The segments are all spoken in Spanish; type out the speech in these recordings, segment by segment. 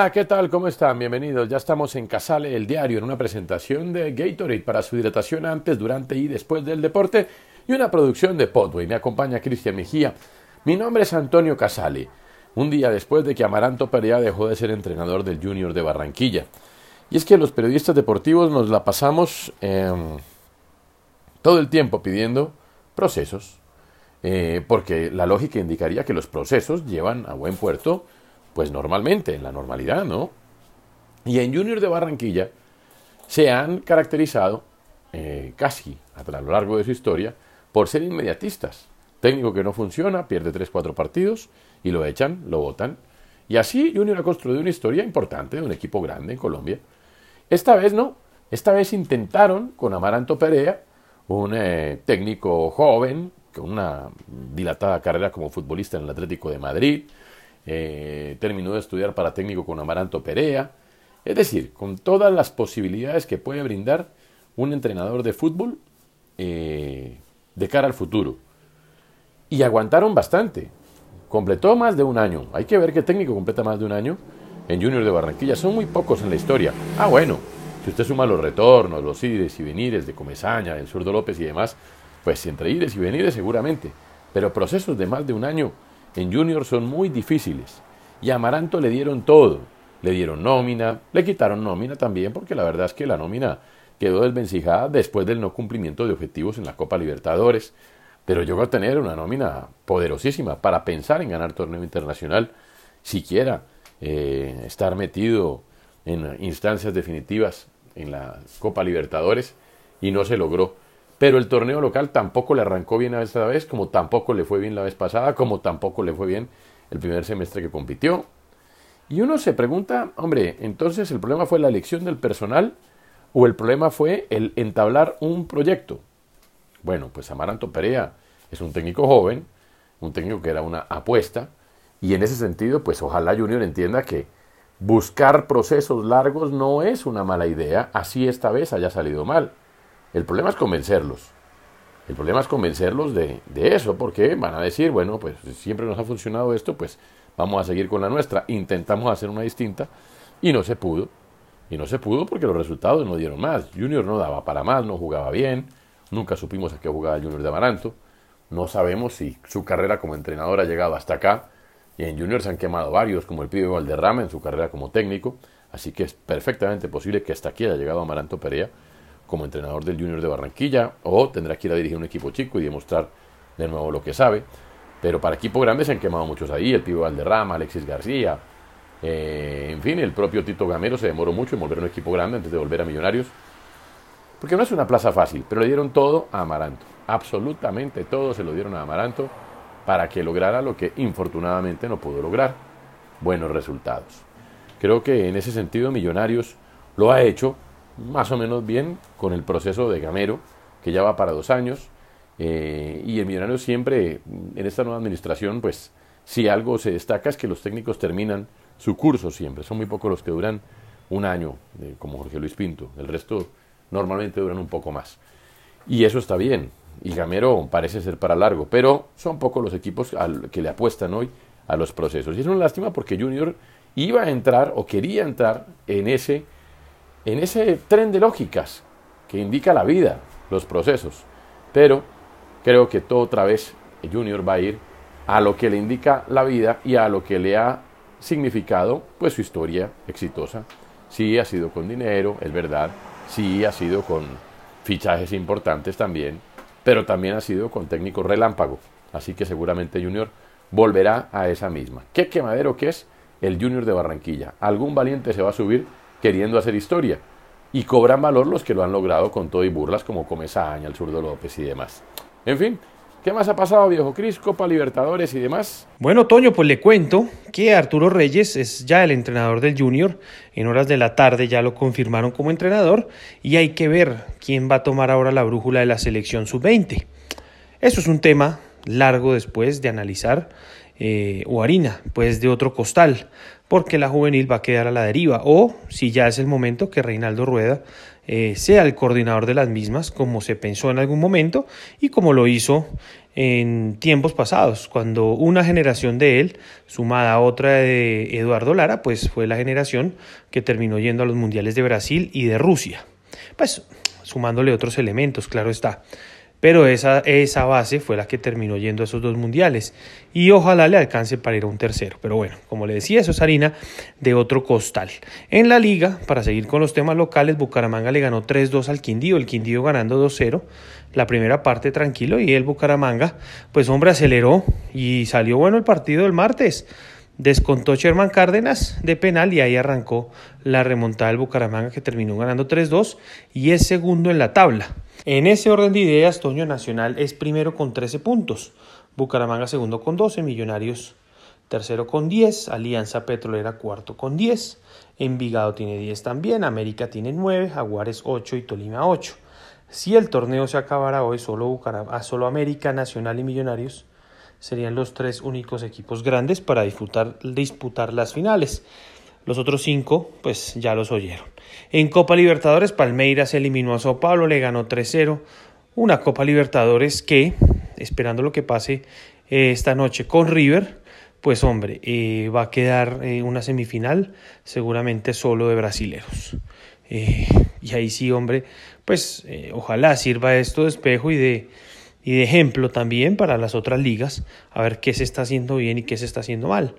Hola, ¿qué tal? ¿Cómo están? Bienvenidos. Ya estamos en Casale, el diario, en una presentación de Gatorade para su hidratación antes, durante y después del deporte y una producción de Podway. Me acompaña Cristian Mejía. Mi nombre es Antonio Casale. Un día después de que Amaranto Perea dejó de ser entrenador del Junior de Barranquilla. Y es que los periodistas deportivos nos la pasamos em, todo el tiempo pidiendo procesos, eh, porque la lógica indicaría que los procesos llevan a buen puerto pues normalmente, en la normalidad, ¿no? Y en Junior de Barranquilla se han caracterizado eh, casi a lo largo de su historia por ser inmediatistas. Técnico que no funciona, pierde 3-4 partidos y lo echan, lo votan. Y así Junior ha construido una historia importante de un equipo grande en Colombia. Esta vez no, esta vez intentaron con Amaranto Perea, un eh, técnico joven, con una dilatada carrera como futbolista en el Atlético de Madrid, eh, terminó de estudiar para técnico con Amaranto Perea, es decir, con todas las posibilidades que puede brindar un entrenador de fútbol eh, de cara al futuro. Y aguantaron bastante. Completó más de un año. Hay que ver qué técnico completa más de un año en Junior de Barranquilla. Son muy pocos en la historia. Ah, bueno, si usted suma los retornos, los ires y venires de Comesaña, el Zurdo López y demás, pues entre ires y venires seguramente. Pero procesos de más de un año en Junior son muy difíciles. Y a Amaranto le dieron todo. Le dieron nómina, le quitaron nómina también, porque la verdad es que la nómina quedó desvencijada después del no cumplimiento de objetivos en la Copa Libertadores. Pero llegó a tener una nómina poderosísima para pensar en ganar torneo internacional, siquiera eh, estar metido en instancias definitivas en la Copa Libertadores y no se logró. Pero el torneo local tampoco le arrancó bien a esta vez, como tampoco le fue bien la vez pasada, como tampoco le fue bien el primer semestre que compitió. Y uno se pregunta, hombre, entonces el problema fue la elección del personal o el problema fue el entablar un proyecto. Bueno, pues Amaranto Perea es un técnico joven, un técnico que era una apuesta, y en ese sentido, pues ojalá Junior entienda que buscar procesos largos no es una mala idea, así esta vez haya salido mal. El problema es convencerlos. El problema es convencerlos de, eso, porque van a decir, bueno, pues siempre nos ha funcionado esto, pues vamos a seguir con la nuestra. Intentamos hacer una distinta y no se pudo. Y no se pudo porque los resultados no dieron más. Junior no daba para más, no jugaba bien. Nunca supimos a qué jugaba Junior de Amaranto. No sabemos si su carrera como entrenador ha llegado hasta acá. Y en Junior se han quemado varios, como el pibe Valderrama en su carrera como técnico. Así que es perfectamente posible que hasta aquí haya llegado Amaranto Perea como entrenador del Junior de Barranquilla o tendrá que ir a dirigir un equipo chico y demostrar de nuevo lo que sabe. Pero para equipo grande se han quemado muchos ahí, el Pivo Valderrama, Alexis García, eh, en fin, el propio Tito Gamero se demoró mucho en volver a un equipo grande antes de volver a Millonarios. Porque no es una plaza fácil, pero le dieron todo a Amaranto. Absolutamente todo se lo dieron a Amaranto para que lograra lo que infortunadamente no pudo lograr. Buenos resultados. Creo que en ese sentido Millonarios lo ha hecho más o menos bien con el proceso de Gamero, que ya va para dos años. Eh, y el Millonario siempre, en esta nueva administración, pues si algo se destaca es que los técnicos terminan su curso siempre. Son muy pocos los que duran un año, como Jorge Luis Pinto. El resto normalmente duran un poco más. Y eso está bien. Y Gamero parece ser para largo. Pero son pocos los equipos que le apuestan hoy a los procesos. Y es una lástima porque Junior iba a entrar o quería entrar en ese, en ese tren de lógicas que indica la vida, los procesos. Pero creo que todo otra vez Junior va a ir a lo que le indica la vida y a lo que le ha significado pues su historia exitosa. Sí ha sido con dinero, es verdad, sí ha sido con fichajes importantes también, pero también ha sido con técnico relámpago. Así que seguramente Junior volverá a esa misma. ¿Qué quemadero que es el Junior de Barranquilla? Algún valiente se va a subir queriendo hacer historia. Y cobran valor los que lo han logrado con todo y burlas como Comesaña, el zurdo López y demás. En fin, ¿Qué más ha pasado, viejo Cris? Copa Libertadores y demás. Bueno, Toño, pues le cuento que Arturo Reyes es ya el entrenador del Junior. En horas de la tarde ya lo confirmaron como entrenador y hay que ver quién va a tomar ahora la brújula de la selección sub-20. Eso es un tema largo después de analizar eh, o harina, pues de otro costal, porque la juvenil va a quedar a la deriva o si ya es el momento que Reinaldo Rueda eh, sea el coordinador de las mismas, como se pensó en algún momento y como lo hizo en tiempos pasados, cuando una generación de él, sumada a otra de Eduardo Lara, pues fue la generación que terminó yendo a los mundiales de Brasil y de Rusia. Pues sumándole otros elementos, claro está pero esa, esa base fue la que terminó yendo a esos dos mundiales y ojalá le alcance para ir a un tercero. Pero bueno, como le decía, eso es harina de otro costal. En la liga, para seguir con los temas locales, Bucaramanga le ganó 3-2 al Quindío, el Quindío ganando 2-0, la primera parte tranquilo y el Bucaramanga, pues hombre, aceleró y salió bueno el partido el martes. Descontó Sherman Cárdenas de penal y ahí arrancó la remontada del Bucaramanga que terminó ganando 3-2 y es segundo en la tabla. En ese orden de ideas, Toño Nacional es primero con 13 puntos, Bucaramanga segundo con 12, Millonarios tercero con 10, Alianza Petrolera cuarto con 10, Envigado tiene 10 también, América tiene 9, Jaguares 8 y Tolima 8. Si el torneo se acabara hoy, solo, Bucaramanga, solo América, Nacional y Millonarios serían los tres únicos equipos grandes para disputar las finales. Los otros cinco, pues ya los oyeron. En Copa Libertadores, Palmeiras eliminó a Sao Paulo, le ganó 3-0. Una Copa Libertadores que, esperando lo que pase eh, esta noche con River, pues hombre, eh, va a quedar eh, una semifinal seguramente solo de brasileros. y ahí sí, hombre, pues ojalá sirva esto de espejo y de, y de ejemplo también para las otras ligas, a ver qué se está haciendo bien y qué se está haciendo mal.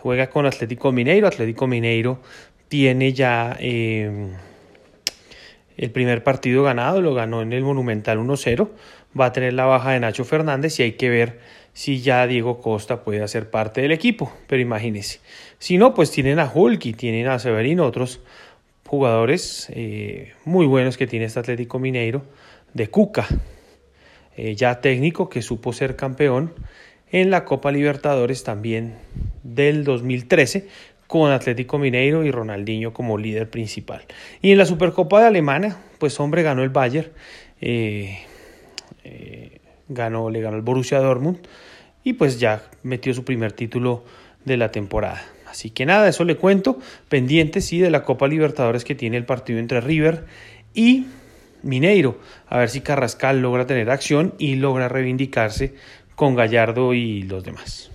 Juega con Atlético Mineiro, Atlético Mineiro tiene ya eh, el primer partido ganado, lo ganó en el Monumental 1-0, va a tener la baja de Nacho Fernández y hay que ver si ya Diego Costa puede hacer parte del equipo, pero imagínense. Si no, pues tienen a Hulk tienen a Severino, otros jugadores eh, muy buenos que tiene este Atlético Mineiro, de Cuca, eh, ya técnico que supo ser campeón en la Copa Libertadores también del 2013 con Atlético Mineiro y Ronaldinho como líder principal. Y en la Supercopa de Alemania, pues hombre, ganó el Bayern, eh, eh, ganó, le ganó el Borussia Dortmund y pues ya metió su primer título de la temporada. Así que nada, eso le cuento, pendiente sí de la Copa Libertadores que tiene el partido entre River y Mineiro, a ver si Carrascal logra tener acción y logra reivindicarse con Gallardo y los demás.